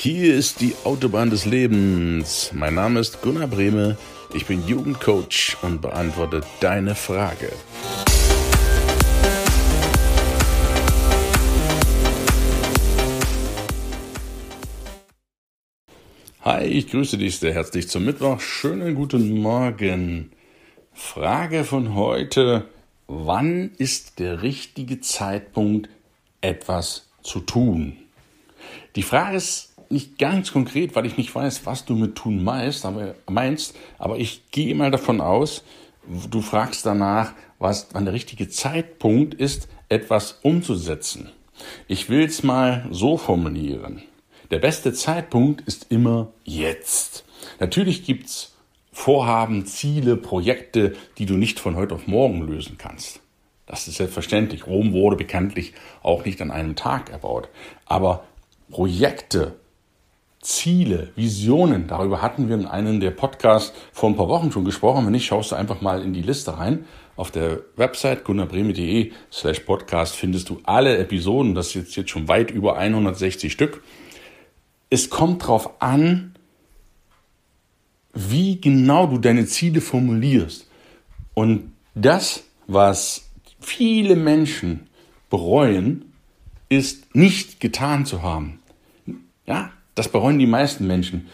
Hier ist die Autobahn des Lebens. Mein Name ist Gunnar Brehme. Ich bin Jugendcoach und beantworte deine Frage. Hi, ich grüße dich sehr herzlich zum Mittwoch. Schönen guten Morgen. Frage von heute. Wann ist der richtige Zeitpunkt, etwas zu tun? Die Frage ist nicht ganz konkret, weil ich nicht weiß, was du mit tun meinst, aber, meinst, aber ich gehe mal davon aus, du fragst danach, was wann der richtige Zeitpunkt ist, etwas umzusetzen. Ich will es mal so formulieren. Der beste Zeitpunkt ist immer jetzt. Natürlich gibt's Vorhaben, Ziele, Projekte, die du nicht von heute auf morgen lösen kannst. Das ist selbstverständlich. Rom wurde bekanntlich auch nicht an einem Tag erbaut. Aber Projekte, Ziele, Visionen, darüber hatten wir in einem der Podcasts vor ein paar Wochen schon gesprochen. Wenn nicht, schaust du einfach mal in die Liste rein. Auf der Website gunnarbreme.de slash podcast findest du alle Episoden. Das ist jetzt schon weit über 160 Stück. Es kommt darauf an, wie genau du deine Ziele formulierst. Und das, was viele Menschen bereuen, ist nicht getan zu haben. Ja, das bereuen die meisten Menschen.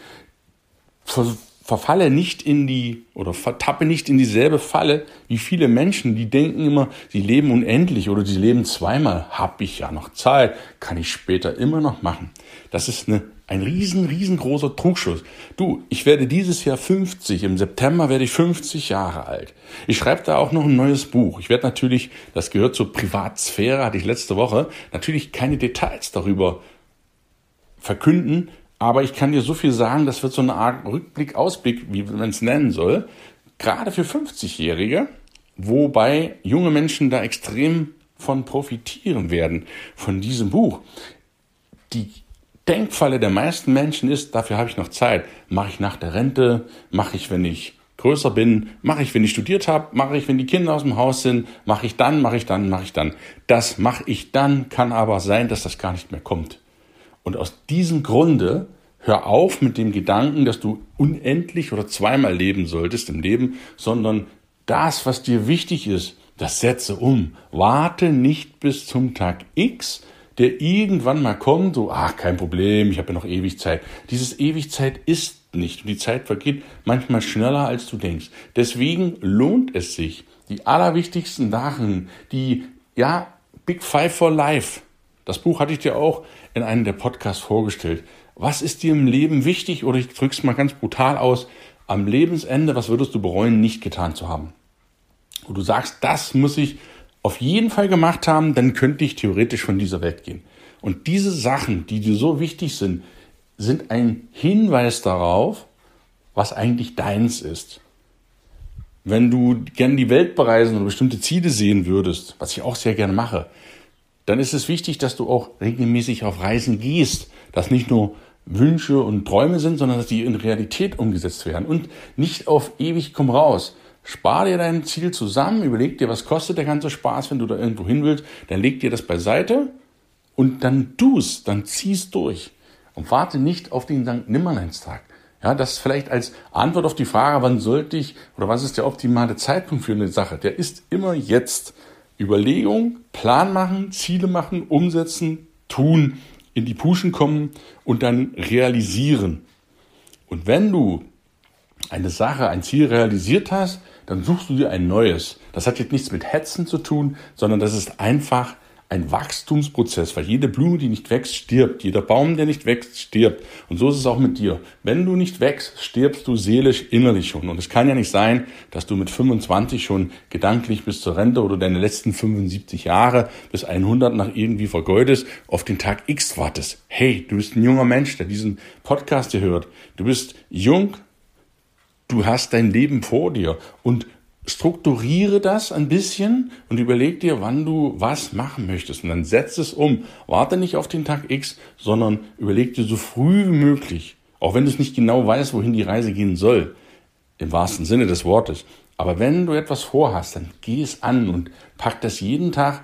Ver verfalle nicht in die oder vertappe nicht in dieselbe Falle wie viele Menschen, die denken immer, sie leben unendlich oder sie leben zweimal. Hab ich ja noch Zeit, kann ich später immer noch machen. Das ist eine, ein riesen, riesengroßer Trugschluss. Du, ich werde dieses Jahr 50, im September werde ich 50 Jahre alt. Ich schreibe da auch noch ein neues Buch. Ich werde natürlich, das gehört zur Privatsphäre, hatte ich letzte Woche, natürlich keine Details darüber verkünden, aber ich kann dir so viel sagen, das wird so eine Art Rückblick, Ausblick, wie man es nennen soll, gerade für 50-Jährige, wobei junge Menschen da extrem von profitieren werden, von diesem Buch. Die Denkfalle der meisten Menschen ist, dafür habe ich noch Zeit. Mache ich nach der Rente, mache ich, wenn ich größer bin, mache ich, wenn ich studiert habe, mache ich, wenn die Kinder aus dem Haus sind, mache ich dann, mache ich dann, mache ich dann. Das mache ich dann, kann aber sein, dass das gar nicht mehr kommt. Und aus diesem Grunde hör auf mit dem Gedanken, dass du unendlich oder zweimal leben solltest im Leben, sondern das, was dir wichtig ist, das setze um. Warte nicht bis zum Tag X, der irgendwann mal kommt, so, ach, kein Problem, ich habe ja noch ewig Zeit. Dieses Ewigzeit ist nicht und die Zeit vergeht manchmal schneller, als du denkst. Deswegen lohnt es sich, die allerwichtigsten Sachen, die, ja, Big Five for Life, das Buch hatte ich dir auch in einem der Podcasts vorgestellt. Was ist dir im Leben wichtig? Oder ich drück's mal ganz brutal aus. Am Lebensende, was würdest du bereuen, nicht getan zu haben? Und du sagst, das muss ich auf jeden Fall gemacht haben, dann könnte ich theoretisch von dieser Welt gehen. Und diese Sachen, die dir so wichtig sind, sind ein Hinweis darauf, was eigentlich deins ist. Wenn du gerne die Welt bereisen oder bestimmte Ziele sehen würdest, was ich auch sehr gerne mache, dann ist es wichtig, dass du auch regelmäßig auf Reisen gehst, dass nicht nur Wünsche und Träume sind, sondern dass die in Realität umgesetzt werden und nicht auf ewig komm raus. Spar dir dein Ziel zusammen, überleg dir, was kostet der ganze Spaß, wenn du da irgendwo hin willst, dann leg dir das beiseite und dann tust, dann ziehst durch und warte nicht auf den St. Nimmerleinstag. Ja, das vielleicht als Antwort auf die Frage, wann sollte ich oder was ist der optimale Zeitpunkt für eine Sache? Der ist immer jetzt. Überlegung, Plan machen, Ziele machen, umsetzen, tun, in die Puschen kommen und dann realisieren. Und wenn du eine Sache, ein Ziel realisiert hast, dann suchst du dir ein neues. Das hat jetzt nichts mit Hetzen zu tun, sondern das ist einfach ein Wachstumsprozess, weil jede Blume, die nicht wächst, stirbt. Jeder Baum, der nicht wächst, stirbt. Und so ist es auch mit dir. Wenn du nicht wächst, stirbst du seelisch, innerlich schon. Und es kann ja nicht sein, dass du mit 25 schon gedanklich bis zur Rente oder deine letzten 75 Jahre bis 100 nach irgendwie vergeudest, auf den Tag X wartest. Hey, du bist ein junger Mensch, der diesen Podcast hier hört. Du bist jung, du hast dein Leben vor dir und strukturiere das ein bisschen und überleg dir, wann du was machen möchtest. Und dann setz es um. Warte nicht auf den Tag X, sondern überleg dir so früh wie möglich, auch wenn du es nicht genau weißt, wohin die Reise gehen soll, im wahrsten Sinne des Wortes. Aber wenn du etwas vorhast, dann geh es an und pack das jeden Tag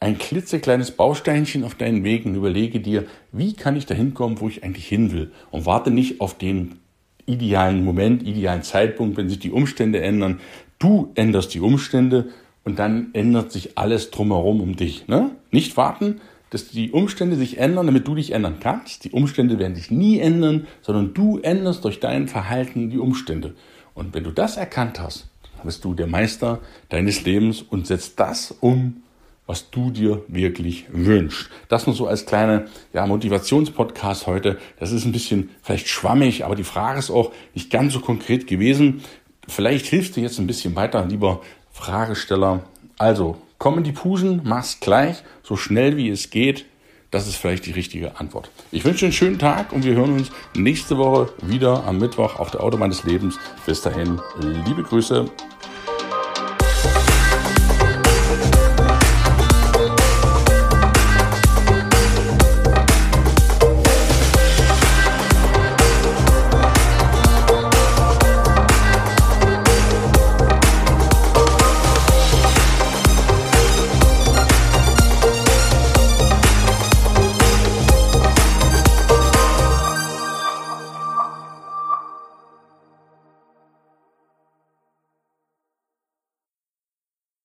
ein klitzekleines Bausteinchen auf deinen Weg und überlege dir, wie kann ich da hinkommen, wo ich eigentlich hin will. Und warte nicht auf den idealen Moment, idealen Zeitpunkt, wenn sich die Umstände ändern. Du änderst die Umstände und dann ändert sich alles drumherum um dich. Ne? Nicht warten, dass die Umstände sich ändern, damit du dich ändern kannst. Die Umstände werden sich nie ändern, sondern du änderst durch dein Verhalten die Umstände. Und wenn du das erkannt hast, dann bist du der Meister deines Lebens und setzt das um, was du dir wirklich wünschst. Das nur so als kleine ja, Motivationspodcast heute. Das ist ein bisschen vielleicht schwammig, aber die Frage ist auch nicht ganz so konkret gewesen. Vielleicht hilft dir jetzt ein bisschen weiter, lieber Fragesteller. Also, komm in die Puschen, mach's gleich, so schnell wie es geht. Das ist vielleicht die richtige Antwort. Ich wünsche einen schönen Tag und wir hören uns nächste Woche wieder am Mittwoch auf der Autobahn des Lebens. Bis dahin, liebe Grüße.